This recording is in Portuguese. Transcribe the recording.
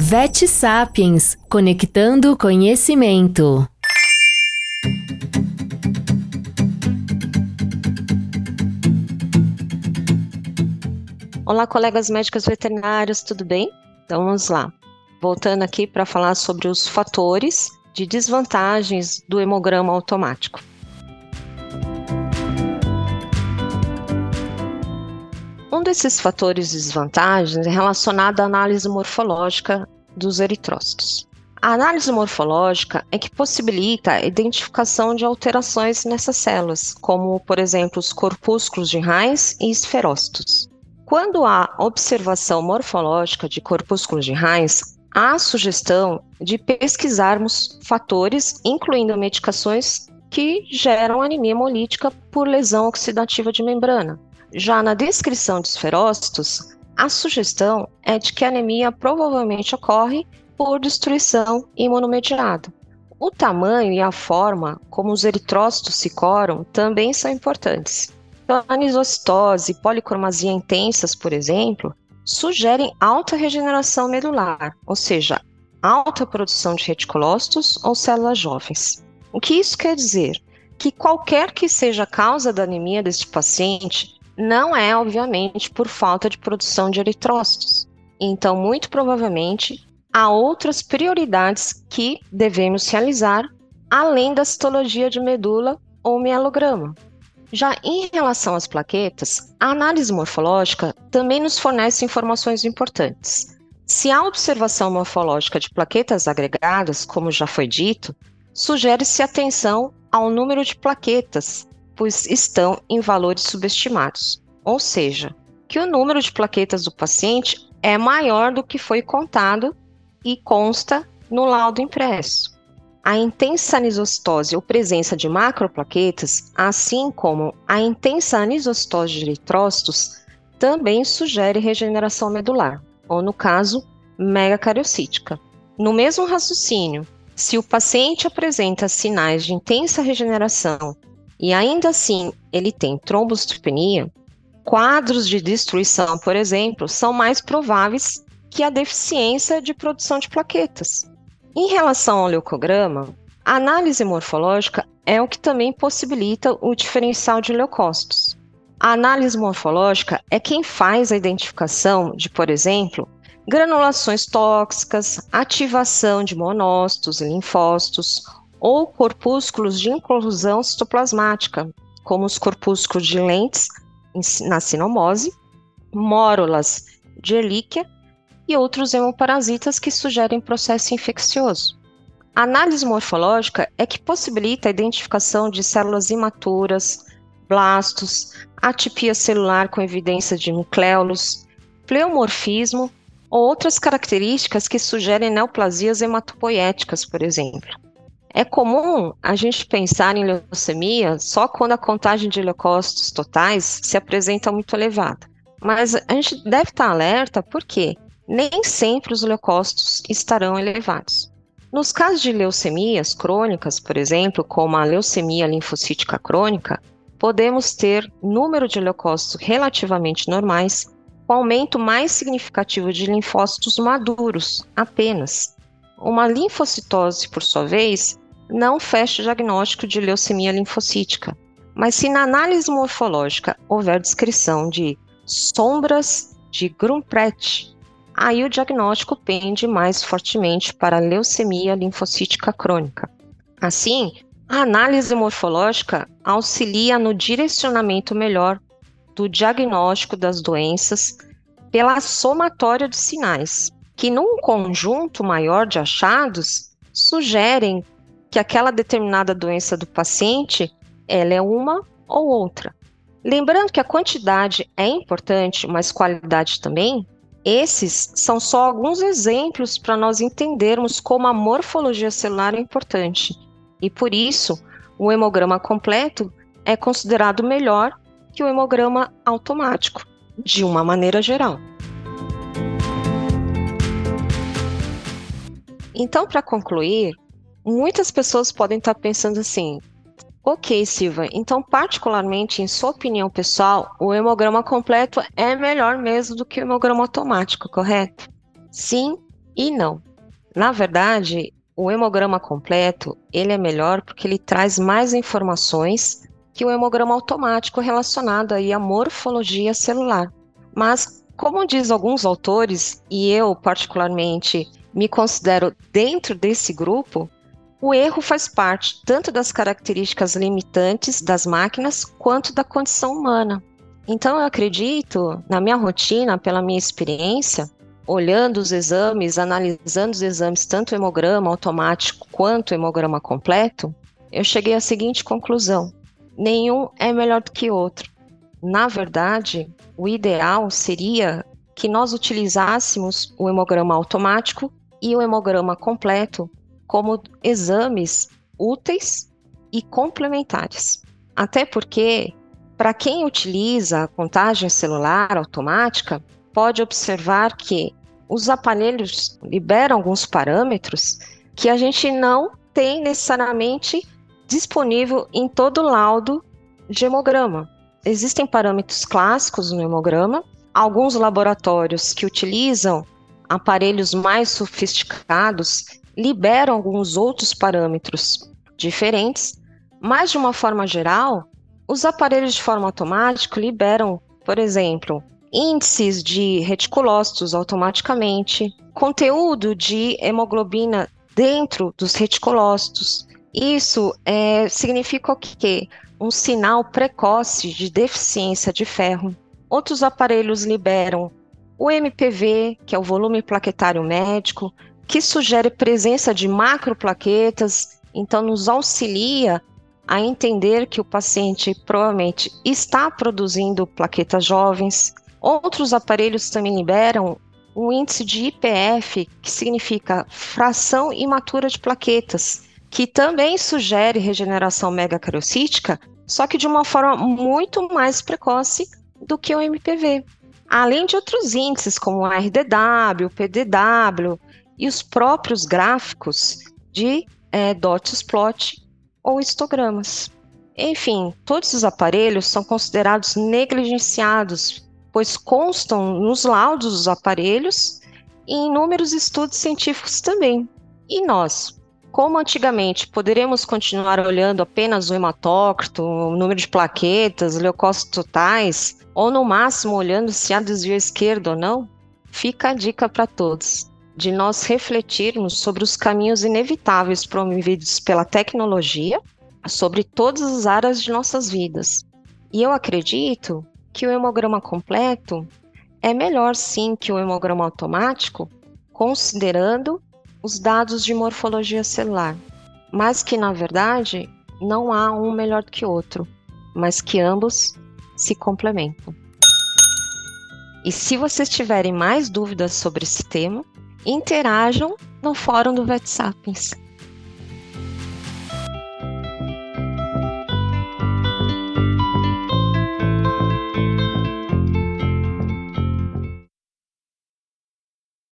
Vet Sapiens Conectando Conhecimento. Olá, colegas médicos veterinários, tudo bem? Então vamos lá. Voltando aqui para falar sobre os fatores de desvantagens do hemograma automático. Desses fatores de desvantagens é relacionado à análise morfológica dos eritrócitos. A análise morfológica é que possibilita a identificação de alterações nessas células, como, por exemplo, os corpúsculos de raiz e esferócitos. Quando há observação morfológica de corpúsculos de raiz, há sugestão de pesquisarmos fatores, incluindo medicações que geram anemia hemolítica por lesão oxidativa de membrana, já na descrição de esferócitos, a sugestão é de que a anemia provavelmente ocorre por destruição imunomediada. O tamanho e a forma como os eritrócitos se coram também são importantes. Então, anisocitose e policromasia intensas, por exemplo, sugerem alta regeneração medular, ou seja, alta produção de reticulócitos ou células jovens. O que isso quer dizer? Que qualquer que seja a causa da anemia deste paciente, não é, obviamente, por falta de produção de eritrócitos. Então, muito provavelmente, há outras prioridades que devemos realizar, além da citologia de medula ou mielograma. Já em relação às plaquetas, a análise morfológica também nos fornece informações importantes. Se há observação morfológica de plaquetas agregadas, como já foi dito, sugere-se atenção ao número de plaquetas estão em valores subestimados. Ou seja, que o número de plaquetas do paciente é maior do que foi contado e consta no laudo impresso. A intensa anisostose ou presença de macroplaquetas, assim como a intensa anisostose de eritrócitos, também sugere regeneração medular, ou no caso, megacariocítica. No mesmo raciocínio, se o paciente apresenta sinais de intensa regeneração e ainda assim ele tem trombocitopenia, quadros de destruição, por exemplo, são mais prováveis que a deficiência de produção de plaquetas. Em relação ao leucograma, a análise morfológica é o que também possibilita o diferencial de leucócitos. A análise morfológica é quem faz a identificação de, por exemplo, granulações tóxicas, ativação de monócitos e linfócitos ou corpúsculos de inclusão citoplasmática, como os corpúsculos de lentes na sinomose, mórulas de Ehrlichia e outros hemoparasitas que sugerem processo infeccioso. A análise morfológica é que possibilita a identificação de células imaturas, blastos, atipia celular com evidência de nucleolos, pleomorfismo ou outras características que sugerem neoplasias hematopoéticas, por exemplo. É comum a gente pensar em leucemia só quando a contagem de leucócitos totais se apresenta muito elevada. Mas a gente deve estar alerta porque nem sempre os leucócitos estarão elevados. Nos casos de leucemias crônicas, por exemplo, como a leucemia linfocítica crônica, podemos ter número de leucócitos relativamente normais, com aumento mais significativo de linfócitos maduros apenas, uma linfocitose, por sua vez, não fecha o diagnóstico de leucemia linfocítica, mas se na análise morfológica houver descrição de sombras de Grumpret, aí o diagnóstico pende mais fortemente para leucemia linfocítica crônica. Assim, a análise morfológica auxilia no direcionamento melhor do diagnóstico das doenças pela somatória de sinais, que num conjunto maior de achados sugerem que aquela determinada doença do paciente ela é uma ou outra. Lembrando que a quantidade é importante, mas qualidade também. Esses são só alguns exemplos para nós entendermos como a morfologia celular é importante. E por isso, o hemograma completo é considerado melhor que o hemograma automático, de uma maneira geral. Então, para concluir, muitas pessoas podem estar pensando assim: ok, Silva, então, particularmente, em sua opinião pessoal, o hemograma completo é melhor mesmo do que o hemograma automático, correto? Sim e não. Na verdade, o hemograma completo, ele é melhor porque ele traz mais informações que o hemograma automático relacionado aí à morfologia celular. Mas, como diz alguns autores, e eu particularmente me considero dentro desse grupo, o erro faz parte tanto das características limitantes das máquinas quanto da condição humana. Então, eu acredito, na minha rotina, pela minha experiência, olhando os exames, analisando os exames, tanto hemograma automático quanto hemograma completo, eu cheguei à seguinte conclusão: nenhum é melhor do que outro. Na verdade, o ideal seria que nós utilizássemos o hemograma automático e o hemograma completo como exames úteis e complementares. Até porque, para quem utiliza a contagem celular automática, pode observar que os aparelhos liberam alguns parâmetros que a gente não tem necessariamente disponível em todo laudo de hemograma. Existem parâmetros clássicos no hemograma, alguns laboratórios que utilizam aparelhos mais sofisticados liberam alguns outros parâmetros diferentes, mas de uma forma geral, os aparelhos de forma automática liberam, por exemplo, índices de reticulócitos automaticamente, conteúdo de hemoglobina dentro dos reticulócitos. Isso é, significa o quê? Um sinal precoce de deficiência de ferro. Outros aparelhos liberam o MPV, que é o volume plaquetário médico, que sugere presença de macroplaquetas, então nos auxilia a entender que o paciente provavelmente está produzindo plaquetas jovens. Outros aparelhos também liberam o índice de IPF, que significa fração imatura de plaquetas, que também sugere regeneração megacariocítica, só que de uma forma muito mais precoce do que o MPV. Além de outros índices como o RDW, PDW, e os próprios gráficos de é, dots plot ou histogramas. Enfim, todos os aparelhos são considerados negligenciados, pois constam nos laudos dos aparelhos e em inúmeros estudos científicos também. E nós, como antigamente poderemos continuar olhando apenas o hematócrito, o número de plaquetas, leucócitos totais, ou no máximo olhando se há desvio esquerdo ou não, fica a dica para todos de nós refletirmos sobre os caminhos inevitáveis promovidos pela tecnologia sobre todas as áreas de nossas vidas. E eu acredito que o hemograma completo é melhor sim que o hemograma automático, considerando os dados de morfologia celular, mas que na verdade não há um melhor que outro, mas que ambos se complementam. E se vocês tiverem mais dúvidas sobre esse tema, interajam no fórum do VetSapiens.